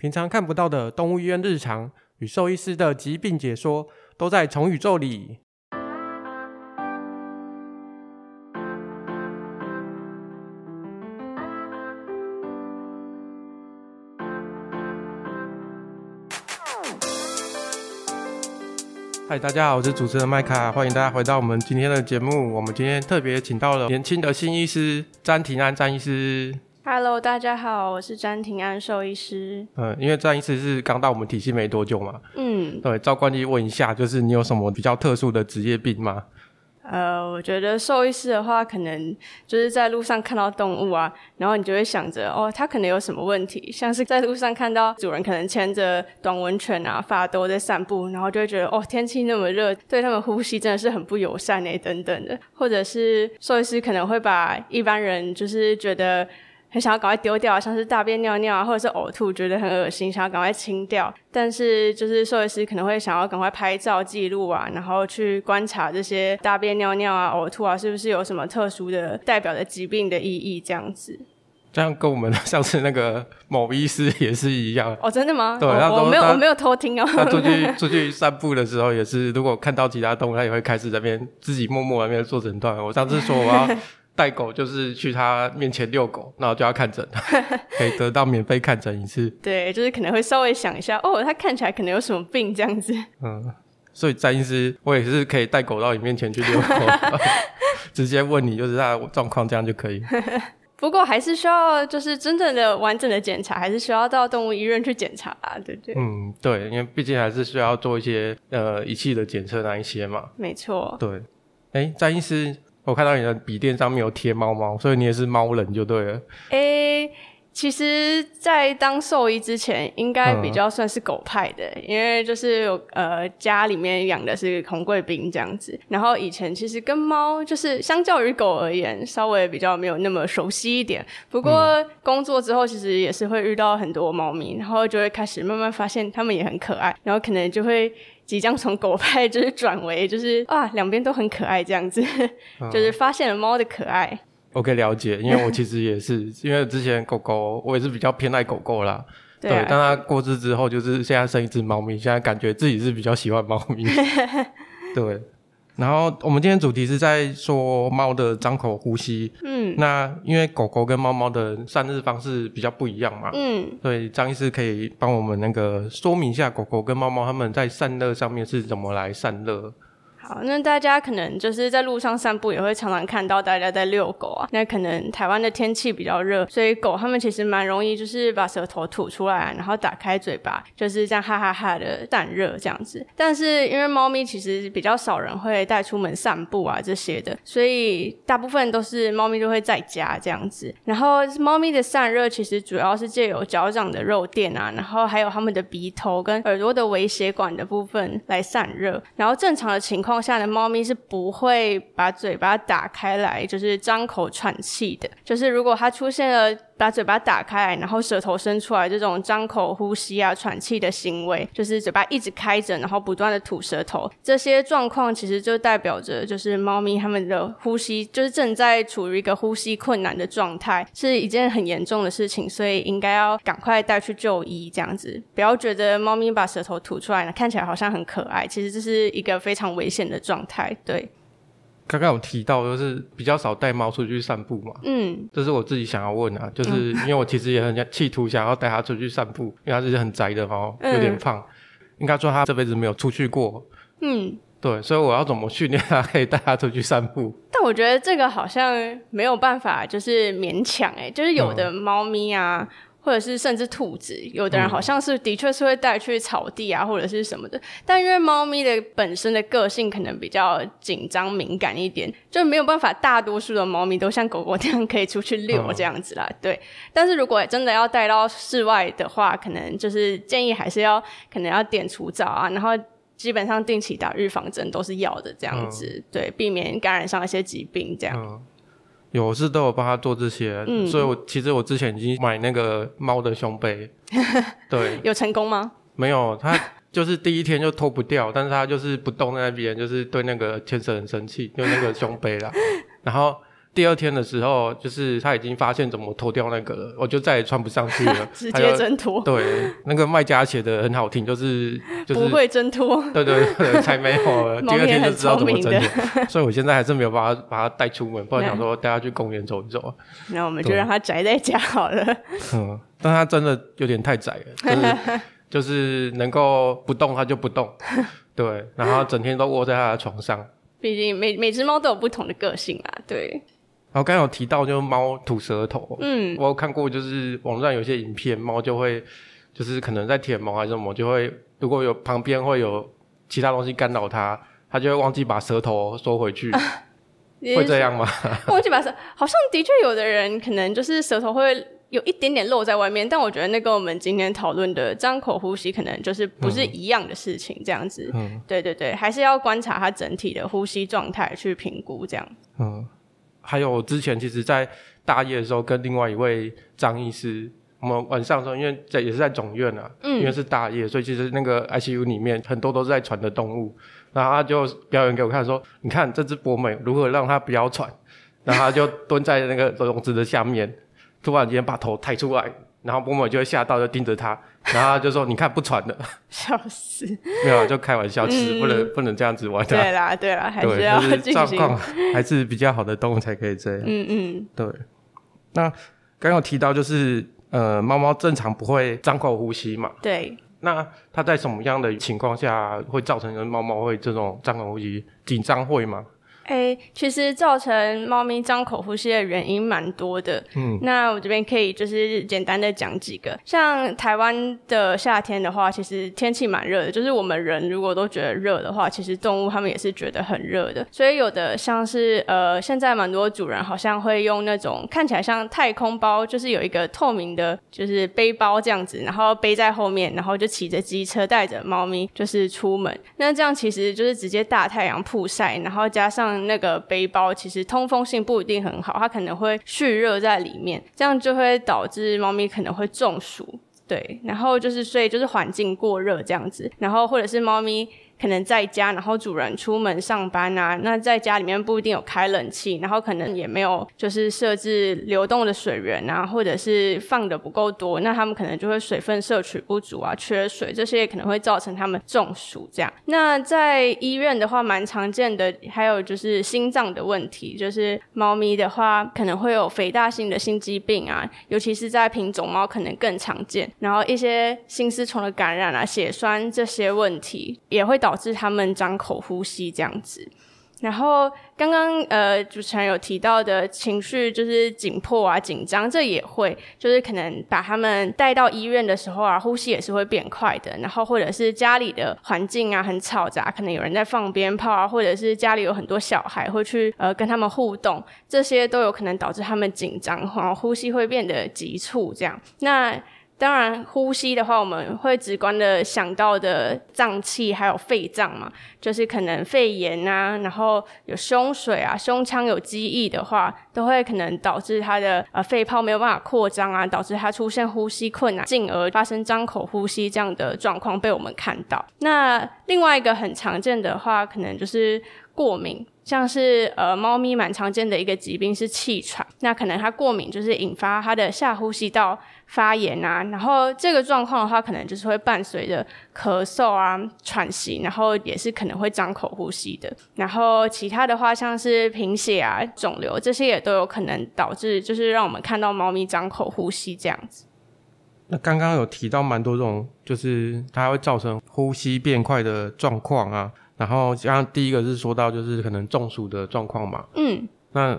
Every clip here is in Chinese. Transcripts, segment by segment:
平常看不到的动物医院日常与兽医师的疾病解说，都在宠宇宙里。嗨，大家好，我是主持人麦卡，欢迎大家回到我们今天的节目。我们今天特别请到了年轻的新医师詹廷安詹医师。Hello，大家好，我是詹廷安兽医师。嗯，因为詹医师是刚到我们体系没多久嘛。嗯，对，照惯例问一下，就是你有什么比较特殊的职业病吗？呃，我觉得兽医师的话，可能就是在路上看到动物啊，然后你就会想着，哦，它可能有什么问题，像是在路上看到主人可能牵着短吻犬啊、法斗在散步，然后就会觉得，哦，天气那么热，对他们呼吸真的是很不友善诶，等等的，或者是兽医师可能会把一般人就是觉得。很想要赶快丢掉，像是大便、尿尿啊，或者是呕吐，觉得很恶心，想要赶快清掉。但是就是兽医师可能会想要赶快拍照记录啊，然后去观察这些大便、尿尿啊、呕吐啊，是不是有什么特殊的代表的疾病的意义这样子。这样跟我们 上次那个某医师也是一样哦，真的吗？对，我没有，我没有偷听哦。他出去出去散步的时候，也是如果看到其他动物，他也会开始在那边自己默默在那边做诊断。我上次说我要。带狗就是去他面前遛狗，然后就要看诊，可以得到免费看诊一次。对，就是可能会稍微想一下，哦，他看起来可能有什么病这样子。嗯，所以詹医师，我也是可以带狗到你面前去遛狗，直接问你就是他的状况，这样就可以。不过还是需要就是真正的完整的检查，还是需要到动物医院去检查啊，对不对？嗯，对，因为毕竟还是需要做一些呃仪器的检测那一些嘛。没错。对，哎，詹医师。我看到你的笔电上面有贴猫猫，所以你也是猫人就对了。诶、其实，在当兽医之前，应该比较算是狗派的，嗯、因为就是呃家里面养的是红贵宾这样子。然后以前其实跟猫就是相较于狗而言，稍微比较没有那么熟悉一点。不过工作之后，其实也是会遇到很多猫咪，然后就会开始慢慢发现它们也很可爱，然后可能就会。即将从狗派就是转为就是啊，两边都很可爱这样子，嗯、就是发现了猫的可爱。我可以了解，因为我 其实也是，因为之前狗狗我也是比较偏爱狗狗啦，对，啊、对，但它过世之后，就是现在生一只猫咪，现在感觉自己是比较喜欢猫咪，对。然后我们今天主题是在说猫的张口呼吸。嗯，那因为狗狗跟猫猫的散热方式比较不一样嘛。嗯，所以张医师可以帮我们那个说明一下狗狗跟猫猫它们在散热上面是怎么来散热。好，那大家可能就是在路上散步，也会常常看到大家在遛狗啊。那可能台湾的天气比较热，所以狗它们其实蛮容易就是把舌头吐出来，然后打开嘴巴，就是这样哈哈哈的散热这样子。但是因为猫咪其实比较少人会带出门散步啊这些的，所以大部分都是猫咪都会在家这样子。然后猫咪的散热其实主要是借由脚掌的肉垫啊，然后还有它们的鼻头跟耳朵的微血管的部分来散热。然后正常的情况下的猫咪是不会把嘴巴打开来，就是张口喘气的。就是如果它出现了把嘴巴打开来，然后舌头伸出来这种张口呼吸啊、喘气的行为，就是嘴巴一直开着，然后不断的吐舌头，这些状况其实就代表着就是猫咪它们的呼吸就是正在处于一个呼吸困难的状态，是一件很严重的事情，所以应该要赶快带去就医，这样子不要觉得猫咪把舌头吐出来，看起来好像很可爱，其实这是一个非常危险的。状态对，刚刚有提到就是比较少带猫出去散步嘛，嗯，这是我自己想要问啊，就是因为我其实也很想企图想要带它出去散步，因为它是很宅的猫，有点胖，嗯、应该说它这辈子没有出去过，嗯，对，所以我要怎么训练它可以带它出去散步？但我觉得这个好像没有办法，就是勉强哎，就是有的猫咪啊。嗯或者是甚至兔子，有的人好像是的确是会带去草地啊，或者是什么的。但因为猫咪的本身的个性可能比较紧张敏感一点，就没有办法大多数的猫咪都像狗狗这样可以出去遛这样子啦。对。但是如果真的要带到室外的话，可能就是建议还是要可能要点除蚤啊，然后基本上定期打预防针都是要的这样子，对，避免感染上一些疾病这样。有是都有帮他做这些，嗯、所以我其实我之前已经买那个猫的胸背，对，有成功吗？没有，他就是第一天就脱不掉，但是他就是不动在那边，就是对那个牵绳很生气，就那个胸背啦。然后第二天的时候，就是他已经发现怎么脱掉那个了，我就再也穿不上去了，直接挣脱。对，那个卖家写的很好听，就是就是不会挣脱。对对对，才没有了。第二天就知道怎么挣脱。所以我现在还是没有把它把它带出门，不然想说带他去公园走一走。那我们就让他宅在家好了。嗯，但他真的有点太宅了，就是就是能够不动他就不动，对，然后整天都窝在他的床上。毕竟每每只猫都有不同的个性啊，对。然后刚刚有提到，就是猫吐舌头。嗯，我有看过，就是网上有些影片，猫就会，就是可能在舔毛还是什么，就会如果有旁边会有其他东西干扰它，它就会忘记把舌头收回去。啊、会这样吗？忘记把舌，好像的确有的人可能就是舌头会有一点点露在外面，但我觉得那跟我们今天讨论的张口呼吸可能就是不是一样的事情，这样子。嗯，对对对，还是要观察它整体的呼吸状态去评估这样。嗯。还有之前其实，在大夜的时候，跟另外一位张医师，我们晚上的时候，因为在也是在总院啊，嗯，因为是大夜，所以其实那个 ICU 里面很多都是在喘的动物，然后他就表演给我看，说：“你看这只博美如何让它不要喘。”然后他就蹲在那个笼子的下面，突然间把头抬出来。然后波波就会吓到，就盯着他，然后他就说：“你看不传的。”笑死！没有，就开玩笑，其实不能不能这样子玩的。对啦，对啦，还是要进行。状况还是比较好的动物才可以这样。嗯嗯，对。那刚刚有提到，就是呃，猫猫正常不会张口呼吸嘛？对。那它在什么样的情况下会造成猫猫会这种张口呼吸？紧张会吗？诶、欸，其实造成猫咪张口呼吸的原因蛮多的。嗯，那我这边可以就是简单的讲几个。像台湾的夏天的话，其实天气蛮热的。就是我们人如果都觉得热的话，其实动物它们也是觉得很热的。所以有的像是呃，现在蛮多主人好像会用那种看起来像太空包，就是有一个透明的，就是背包这样子，然后背在后面，然后就骑着机车带着猫咪就是出门。那这样其实就是直接大太阳曝晒，然后加上。那个背包其实通风性不一定很好，它可能会蓄热在里面，这样就会导致猫咪可能会中暑。对，然后就是所以就是环境过热这样子，然后或者是猫咪。可能在家，然后主人出门上班啊，那在家里面不一定有开冷气，然后可能也没有就是设置流动的水源啊，或者是放的不够多，那他们可能就会水分摄取不足啊，缺水，这些也可能会造成他们中暑这样。那在医院的话，蛮常见的还有就是心脏的问题，就是猫咪的话可能会有肥大性的心肌病啊，尤其是在品种猫可能更常见，然后一些心丝虫的感染啊，血栓这些问题也会导。导致他们张口呼吸这样子，然后刚刚呃主持人有提到的情绪就是紧迫啊、紧张，这也会就是可能把他们带到医院的时候啊，呼吸也是会变快的。然后或者是家里的环境啊很嘈杂，可能有人在放鞭炮啊，或者是家里有很多小孩会去呃跟他们互动，这些都有可能导致他们紧张，然后呼吸会变得急促这样。那当然，呼吸的话，我们会直观的想到的脏器还有肺脏嘛，就是可能肺炎啊，然后有胸水啊，胸腔有积液的话，都会可能导致它的呃肺泡没有办法扩张啊，导致它出现呼吸困难，进而发生张口呼吸这样的状况被我们看到。那另外一个很常见的话，可能就是过敏。像是呃，猫咪蛮常见的一个疾病是气喘，那可能它过敏就是引发它的下呼吸道发炎啊，然后这个状况的话，可能就是会伴随着咳嗽啊、喘息，然后也是可能会张口呼吸的。然后其他的话，像是贫血啊、肿瘤这些也都有可能导致，就是让我们看到猫咪张口呼吸这样子。那刚刚有提到蛮多种，就是它会造成呼吸变快的状况啊。然后，刚刚第一个是说到，就是可能中暑的状况嘛。嗯。那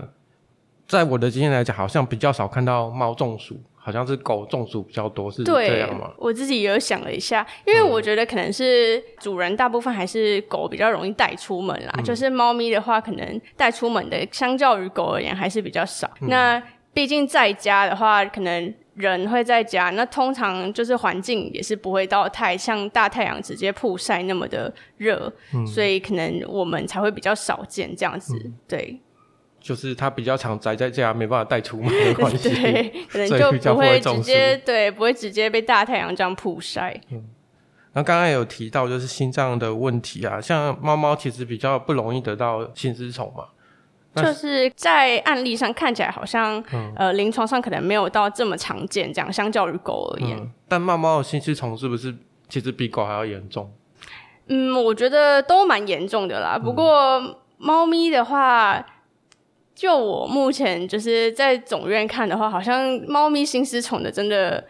在我的经验来讲，好像比较少看到猫中暑，好像是狗中暑比较多，是这样吗？我自己也有想了一下，因为我觉得可能是主人大部分还是狗比较容易带出门啦，嗯、就是猫咪的话，可能带出门的相较于狗而言还是比较少。嗯、那毕竟在家的话，可能。人会在家，那通常就是环境也是不会到太像大太阳直接曝晒那么的热，嗯、所以可能我们才会比较少见这样子。嗯、对，就是他比较常宅在家，没办法带出门的关系，对，可能就不会直接对，不会直接被大太阳这样曝晒。嗯，那刚刚也有提到就是心脏的问题啊，像猫猫其实比较不容易得到心丝虫嘛。就是在案例上看起来好像，嗯、呃，临床上可能没有到这么常见，这样相较于狗而言。嗯、但猫猫的心丝虫是不是其实比狗还要严重？嗯，我觉得都蛮严重的啦。不过猫咪的话，就我目前就是在总院看的话，好像猫咪心丝虫的真的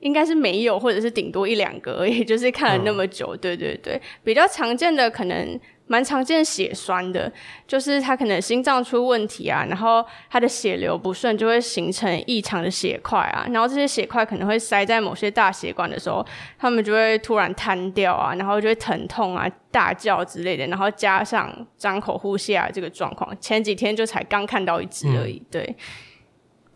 应该是没有，或者是顶多一两个而已。就是看了那么久，嗯、对对对，比较常见的可能。蛮常见血栓的，就是他可能心脏出问题啊，然后他的血流不顺，就会形成异常的血块啊，然后这些血块可能会塞在某些大血管的时候，他们就会突然瘫掉啊，然后就会疼痛啊、大叫之类的，然后加上张口呼吸啊这个状况，前几天就才刚看到一只而已，嗯、对。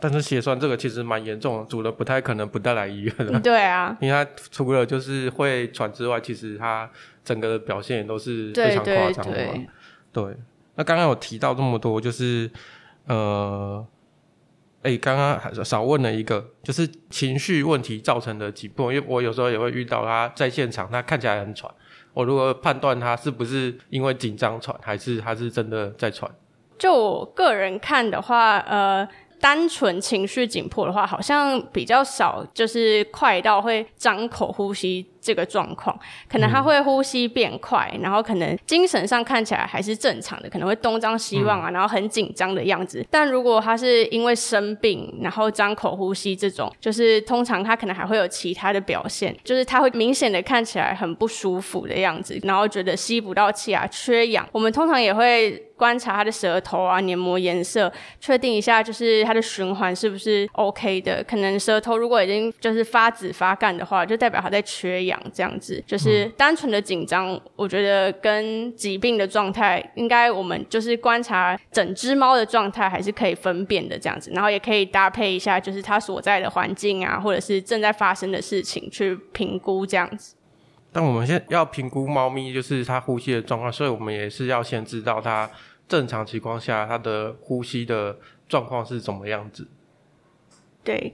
但是血栓这个其实蛮严重的，主人不太可能不带来医院的。对啊，因为他除了就是会喘之外，其实他。整个的表现也都是非常夸张的。对，对，对，对，那刚刚有提到这么多，就是呃，哎、欸，刚刚还少问了一个，就是情绪问题造成的疾病，因为我有时候也会遇到他在现场，他看起来很喘，我如何判断他是不是因为紧张喘，还是他是真的在喘？就我个人看的话，呃。单纯情绪紧迫的话，好像比较少，就是快到会张口呼吸这个状况。可能他会呼吸变快，嗯、然后可能精神上看起来还是正常的，可能会东张西望啊，嗯、然后很紧张的样子。但如果他是因为生病，然后张口呼吸这种，就是通常他可能还会有其他的表现，就是他会明显的看起来很不舒服的样子，然后觉得吸不到气啊，缺氧。我们通常也会。观察他的舌头啊，黏膜颜色，确定一下就是他的循环是不是 OK 的。可能舌头如果已经就是发紫发干的话，就代表他在缺氧，这样子。就是单纯的紧张，我觉得跟疾病的状态，应该我们就是观察整只猫的状态还是可以分辨的这样子。然后也可以搭配一下，就是它所在的环境啊，或者是正在发生的事情去评估这样子。但我们现在要评估猫咪，就是它呼吸的状况，所以我们也是要先知道它。正常情况下，它的呼吸的状况是怎么样子？对，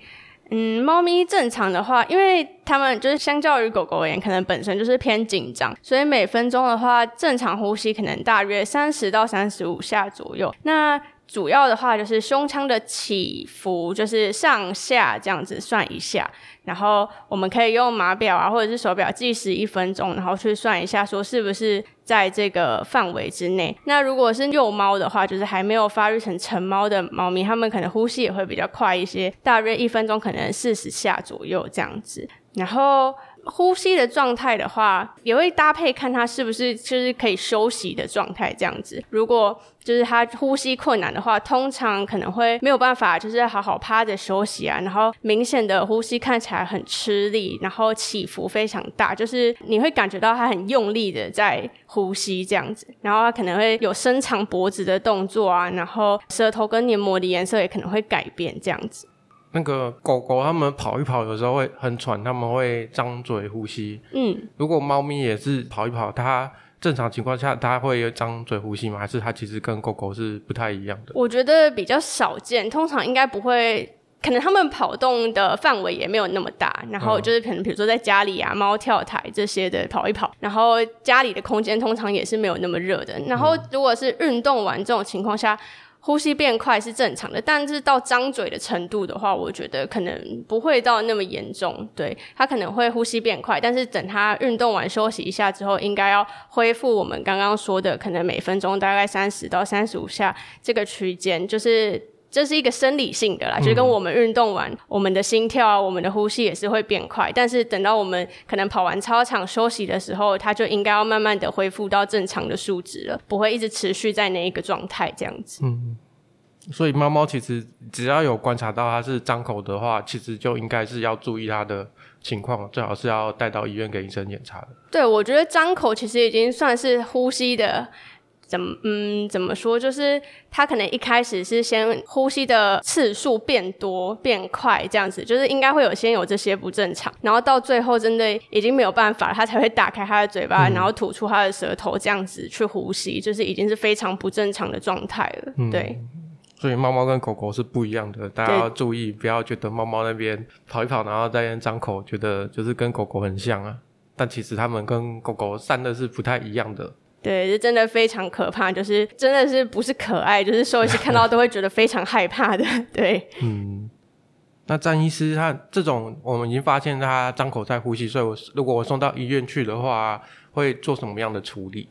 嗯，猫咪正常的话，因为它们就是相较于狗狗而言，可能本身就是偏紧张，所以每分钟的话，正常呼吸可能大约三十到三十五下左右。那主要的话就是胸腔的起伏，就是上下这样子算一下。然后我们可以用码表啊，或者是手表计时一分钟，然后去算一下，说是不是在这个范围之内。那如果是幼猫的话，就是还没有发育成成猫的猫咪，它们可能呼吸也会比较快一些，大约一分钟可能四十下左右这样子。然后。呼吸的状态的话，也会搭配看它是不是就是可以休息的状态这样子。如果就是它呼吸困难的话，通常可能会没有办法就是好好趴着休息啊，然后明显的呼吸看起来很吃力，然后起伏非常大，就是你会感觉到它很用力的在呼吸这样子，然后它可能会有伸长脖子的动作啊，然后舌头跟黏膜的颜色也可能会改变这样子。那个狗狗它们跑一跑，有时候会很喘，它们会张嘴呼吸。嗯，如果猫咪也是跑一跑，它正常情况下它会张嘴呼吸吗？还是它其实跟狗狗是不太一样的？我觉得比较少见，通常应该不会。可能它们跑动的范围也没有那么大，然后就是可能比如说在家里啊，猫跳台这些的跑一跑，然后家里的空间通常也是没有那么热的。然后如果是运动完这种情况下。呼吸变快是正常的，但是到张嘴的程度的话，我觉得可能不会到那么严重。对，他可能会呼吸变快，但是等他运动完休息一下之后，应该要恢复我们刚刚说的，可能每分钟大概三十到三十五下这个区间，就是。这是一个生理性的啦，就是跟我们运动完，嗯、我们的心跳啊，我们的呼吸也是会变快。但是等到我们可能跑完操场休息的时候，它就应该要慢慢的恢复到正常的数值了，不会一直持续在那一个状态这样子。嗯，所以猫猫其实只要有观察到它是张口的话，其实就应该是要注意它的情况，最好是要带到医院给医生检查的。对，我觉得张口其实已经算是呼吸的。怎么嗯怎么说？就是他可能一开始是先呼吸的次数变多变快这样子，就是应该会有先有这些不正常，然后到最后真的已经没有办法，他才会打开他的嘴巴，嗯、然后吐出他的舌头这样子去呼吸，就是已经是非常不正常的状态了。嗯、对，所以猫猫跟狗狗是不一样的，大家要注意，不要觉得猫猫那边跑一跑，然后在那边张口，觉得就是跟狗狗很像啊，但其实它们跟狗狗散的是不太一样的。对，就真的非常可怕，就是真的是不是可爱，就是兽医师看到都会觉得非常害怕的。对，嗯，那詹医师他这种，我们已经发现他张口在呼吸，所以我如果我送到医院去的话，会做什么样的处理？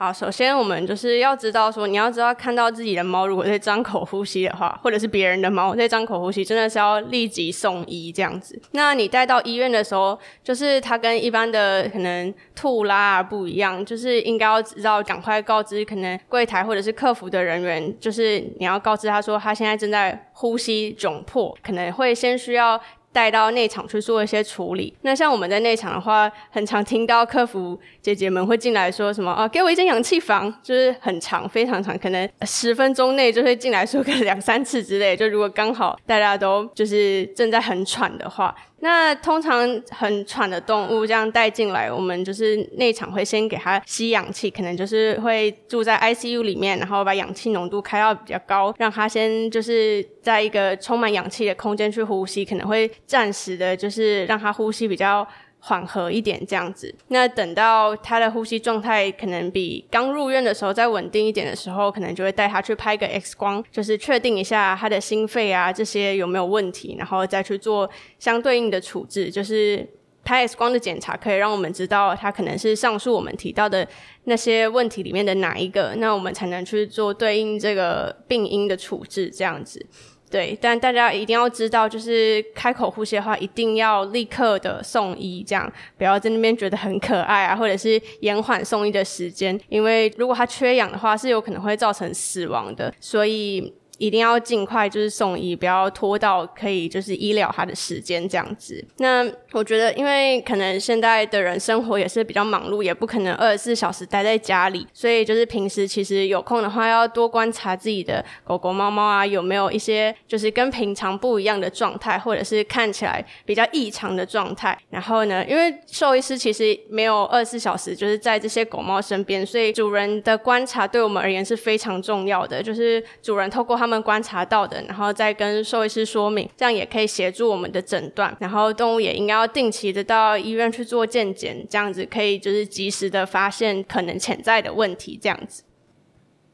好，首先我们就是要知道说，你要知道看到自己的猫如果在张口呼吸的话，或者是别人的猫在张口呼吸，真的是要立即送医这样子。那你带到医院的时候，就是它跟一般的可能吐拉不一样，就是应该要知道赶快告知可能柜台或者是客服的人员，就是你要告知他说他现在正在呼吸窘迫，可能会先需要。带到内场去做一些处理。那像我们在内场的话，很常听到客服姐姐们会进来说什么啊，给我一间氧气房，就是很长，非常长，可能十分钟内就会进来说个两三次之类。就如果刚好大家都就是正在很喘的话。那通常很喘的动物这样带进来，我们就是内场会先给它吸氧气，可能就是会住在 ICU 里面，然后把氧气浓度开到比较高，让它先就是在一个充满氧气的空间去呼吸，可能会暂时的就是让它呼吸比较。缓和一点这样子，那等到他的呼吸状态可能比刚入院的时候再稳定一点的时候，可能就会带他去拍个 X 光，就是确定一下他的心肺啊这些有没有问题，然后再去做相对应的处置。就是拍 X 光的检查可以让我们知道他可能是上述我们提到的那些问题里面的哪一个，那我们才能去做对应这个病因的处置这样子。对，但大家一定要知道，就是开口呼吸的话，一定要立刻的送医，这样不要在那边觉得很可爱啊，或者是延缓送医的时间，因为如果它缺氧的话，是有可能会造成死亡的，所以。一定要尽快就是送医，不要拖到可以就是医疗他的时间这样子。那我觉得，因为可能现在的人生活也是比较忙碌，也不可能二十四小时待在家里，所以就是平时其实有空的话，要多观察自己的狗狗、猫猫啊，有没有一些就是跟平常不一样的状态，或者是看起来比较异常的状态。然后呢，因为兽医师其实没有二十四小时就是在这些狗猫身边，所以主人的观察对我们而言是非常重要的。就是主人透过他们。他们观察到的，然后再跟兽医师说明，这样也可以协助我们的诊断。然后动物也应该要定期的到医院去做健检，这样子可以就是及时的发现可能潜在的问题。这样子。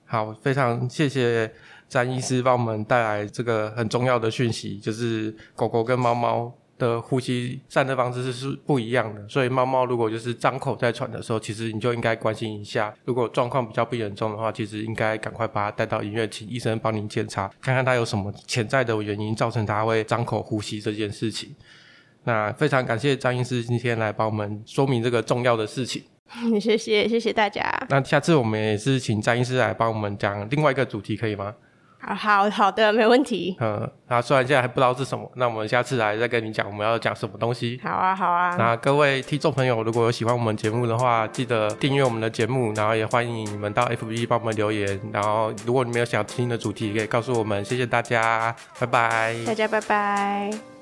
好，非常谢谢詹医师帮我们带来这个很重要的讯息，就是狗狗跟猫猫。的呼吸散热方式是不一样的，所以猫猫如果就是张口在喘的时候，其实你就应该关心一下。如果状况比较不严重的话，其实应该赶快把它带到医院，请医生帮您检查，看看它有什么潜在的原因造成它会张口呼吸这件事情。那非常感谢张医师今天来帮我们说明这个重要的事情。谢谢，谢谢大家。那下次我们也是请张医师来帮我们讲另外一个主题，可以吗？好好的，没问题。嗯，那虽然现在还不知道是什么，那我们下次来再跟你讲我们要讲什么东西。好啊，好啊。那各位听众朋友，如果有喜欢我们节目的话，记得订阅我们的节目，然后也欢迎你们到 FB 帮我们留言。然后，如果你们有想听的主题，可以告诉我们。谢谢大家，拜拜。大家拜拜。